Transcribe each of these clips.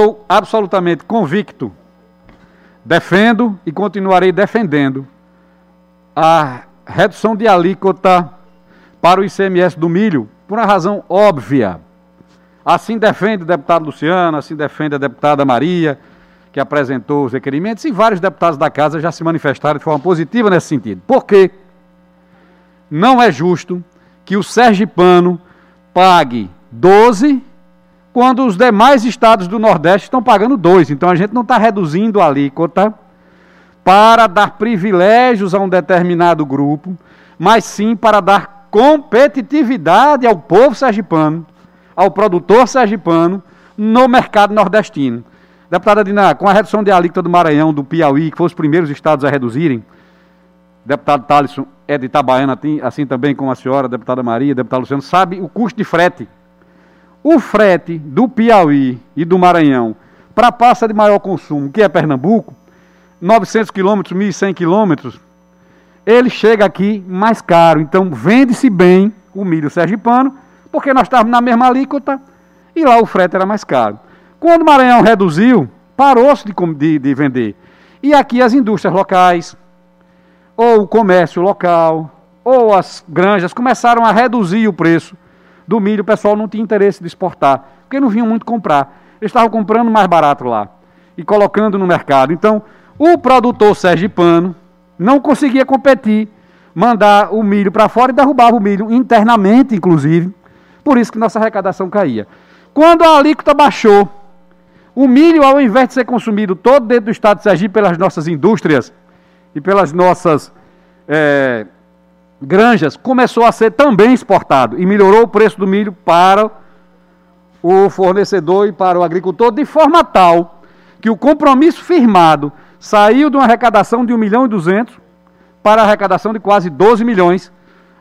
estou absolutamente convicto, defendo e continuarei defendendo a redução de alíquota para o ICMS do milho, por uma razão óbvia. Assim defende o deputado Luciano, assim defende a deputada Maria, que apresentou os requerimentos, e vários deputados da casa já se manifestaram de forma positiva nesse sentido. Por quê? Não é justo que o sergipano pague 12 quando os demais estados do Nordeste estão pagando 2. Então a gente não está reduzindo a alíquota para dar privilégios a um determinado grupo, mas sim para dar competitividade ao povo sergipano, ao produtor sergipano, no mercado nordestino. Deputada Dina, com a redução de alíquota do Maranhão, do Piauí, que foram os primeiros estados a reduzirem, deputado Thaleson é de Itabaiana, assim também como a senhora, deputada Maria, deputado Luciano, sabe o custo de frete. O frete do Piauí e do Maranhão para a pasta de maior consumo, que é Pernambuco, 900 quilômetros, 1.100 quilômetros, ele chega aqui mais caro. Então, vende-se bem o milho sergipano, porque nós estávamos na mesma alíquota e lá o frete era mais caro. Quando o Maranhão reduziu, parou-se de, de, de vender. E aqui as indústrias locais, ou o comércio local, ou as granjas começaram a reduzir o preço do milho. O pessoal não tinha interesse de exportar, porque não vinham muito comprar. Eles estavam comprando mais barato lá e colocando no mercado. Então, o produtor sergipano não conseguia competir, mandar o milho para fora e derrubava o milho internamente, inclusive. Por isso que nossa arrecadação caía. Quando a alíquota baixou, o milho, ao invés de ser consumido todo dentro do estado de Sergipe pelas nossas indústrias e pelas nossas é, granjas, começou a ser também exportado e melhorou o preço do milho para o fornecedor e para o agricultor, de forma tal que o compromisso firmado saiu de uma arrecadação de 1 milhão e 200 para a arrecadação de quase 12 milhões,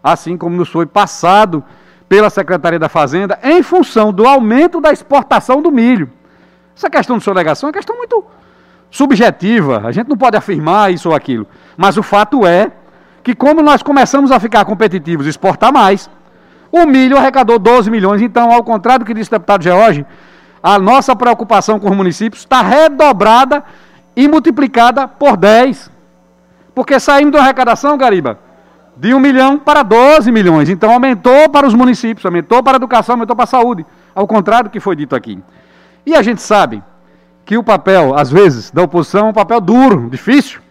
assim como nos foi passado pela Secretaria da Fazenda, em função do aumento da exportação do milho. Essa questão de sonegação é uma questão muito subjetiva, a gente não pode afirmar isso ou aquilo. Mas o fato é que, como nós começamos a ficar competitivos e exportar mais, o milho arrecadou 12 milhões. Então, ao contrário do que disse o deputado George, a nossa preocupação com os municípios está redobrada e multiplicada por 10. Porque saímos da arrecadação, Gariba, de 1 milhão para 12 milhões. Então aumentou para os municípios, aumentou para a educação, aumentou para a saúde. Ao contrário do que foi dito aqui. E a gente sabe que o papel, às vezes, da oposição é um papel duro, difícil.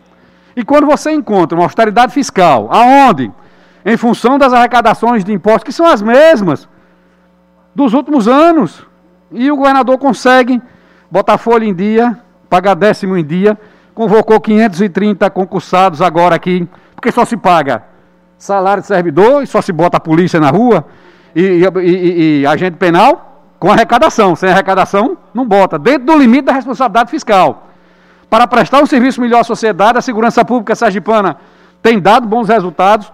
E quando você encontra uma austeridade fiscal, aonde, em função das arrecadações de impostos, que são as mesmas dos últimos anos, e o governador consegue botar folha em dia, pagar décimo em dia, convocou 530 concursados agora aqui, porque só se paga salário de servidor e só se bota a polícia na rua e, e, e, e agente penal com arrecadação. Sem arrecadação, não bota. Dentro do limite da responsabilidade fiscal. Para prestar um serviço melhor à sociedade, a segurança pública sergipana tem dado bons resultados.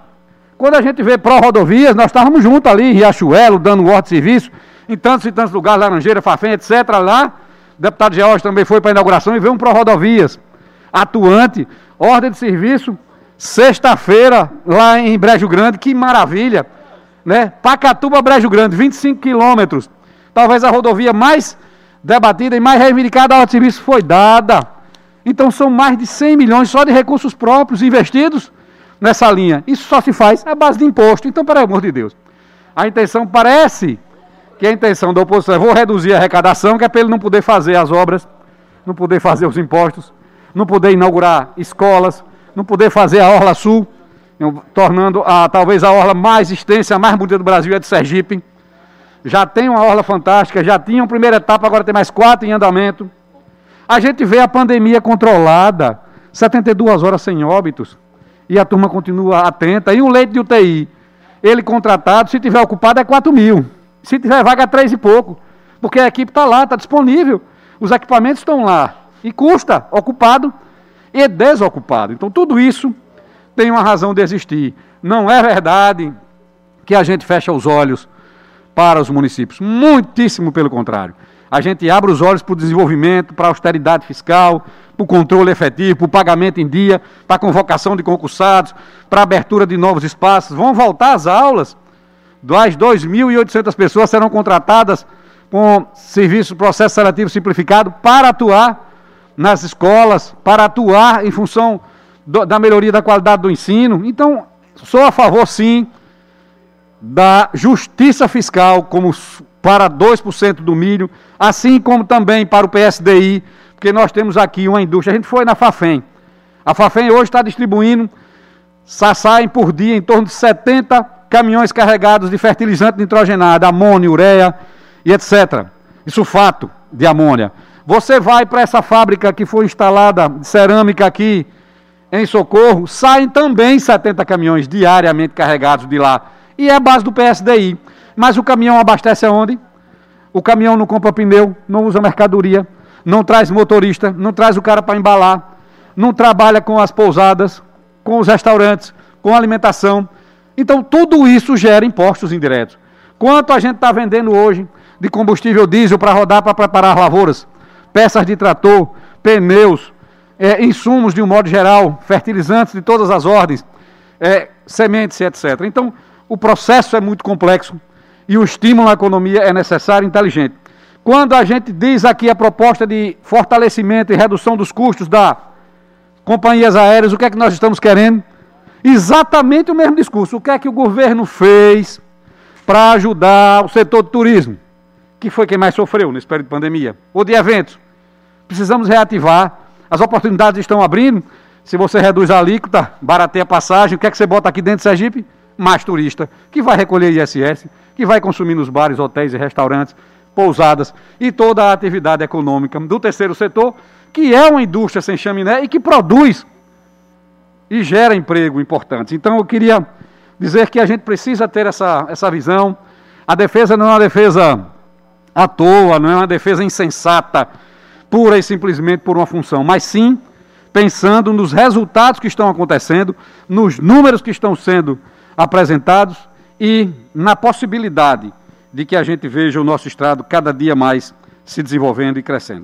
Quando a gente vê pró-rodovias, nós estávamos juntos ali em Riachuelo, dando ordem de serviço, em tantos e tantos lugares, Laranjeira, Fafém, etc. Lá, o deputado George também foi para a inauguração e veio um pró-rodovias atuante, ordem de serviço, sexta-feira, lá em Brejo Grande, que maravilha, né? Pacatuba, Brejo Grande, 25 quilômetros, talvez a rodovia mais debatida e mais reivindicada ao serviço foi dada. Então são mais de 100 milhões só de recursos próprios investidos nessa linha. Isso só se faz à base de imposto. Então, pelo amor de Deus. A intenção parece que a intenção da oposição é vou reduzir a arrecadação, que é para ele não poder fazer as obras, não poder fazer os impostos, não poder inaugurar escolas, não poder fazer a Orla Sul, tornando a, talvez a orla mais extensa, a mais bonita do Brasil, é de Sergipe já tem uma orla fantástica, já tinha uma primeira etapa, agora tem mais quatro em andamento. A gente vê a pandemia controlada, 72 horas sem óbitos, e a turma continua atenta. E um leite de UTI, ele contratado, se tiver ocupado é 4 mil. Se tiver vaga, é 3 e pouco. Porque a equipe está lá, está disponível. Os equipamentos estão lá. E custa ocupado e desocupado. Então, tudo isso tem uma razão de existir. Não é verdade que a gente fecha os olhos para os municípios. Muitíssimo pelo contrário. A gente abre os olhos para o desenvolvimento, para a austeridade fiscal, para o controle efetivo, para o pagamento em dia, para a convocação de concursados, para a abertura de novos espaços. Vão voltar às aulas. Das 2.800 pessoas serão contratadas com serviço processo seletivo simplificado para atuar nas escolas, para atuar em função do, da melhoria da qualidade do ensino. Então, sou a favor, sim, da justiça fiscal como para 2% do milho, assim como também para o PSDI, porque nós temos aqui uma indústria. A gente foi na Fafem. A Fafem hoje está distribuindo, saem por dia em torno de 70 caminhões carregados de fertilizante nitrogenado, amônia, ureia e etc. E sulfato de amônia. Você vai para essa fábrica que foi instalada de cerâmica aqui em Socorro, saem também 70 caminhões diariamente carregados de lá. E é a base do PSDI. Mas o caminhão abastece aonde? O caminhão não compra pneu, não usa mercadoria, não traz motorista, não traz o cara para embalar, não trabalha com as pousadas, com os restaurantes, com a alimentação. Então, tudo isso gera impostos indiretos. Quanto a gente está vendendo hoje de combustível diesel para rodar para preparar lavouras, peças de trator, pneus, é, insumos de um modo geral, fertilizantes de todas as ordens, é, sementes, etc. Então, o processo é muito complexo e o estímulo à economia é necessário e inteligente. Quando a gente diz aqui a proposta de fortalecimento e redução dos custos da companhias aéreas, o que é que nós estamos querendo? Exatamente o mesmo discurso. O que é que o governo fez para ajudar o setor do turismo, que foi quem mais sofreu nesse período de pandemia, ou de eventos? Precisamos reativar as oportunidades estão abrindo. Se você reduz a alíquota, barateia a passagem, o que é que você bota aqui dentro de Sergipe? Mais turista, que vai recolher ISS, que vai consumir nos bares, hotéis e restaurantes, pousadas e toda a atividade econômica do terceiro setor, que é uma indústria sem chaminé e que produz e gera emprego importante. Então eu queria dizer que a gente precisa ter essa, essa visão. A defesa não é uma defesa à toa, não é uma defesa insensata pura e simplesmente por uma função, mas sim pensando nos resultados que estão acontecendo, nos números que estão sendo apresentados e na possibilidade de que a gente veja o nosso Estado cada dia mais se desenvolvendo e crescendo.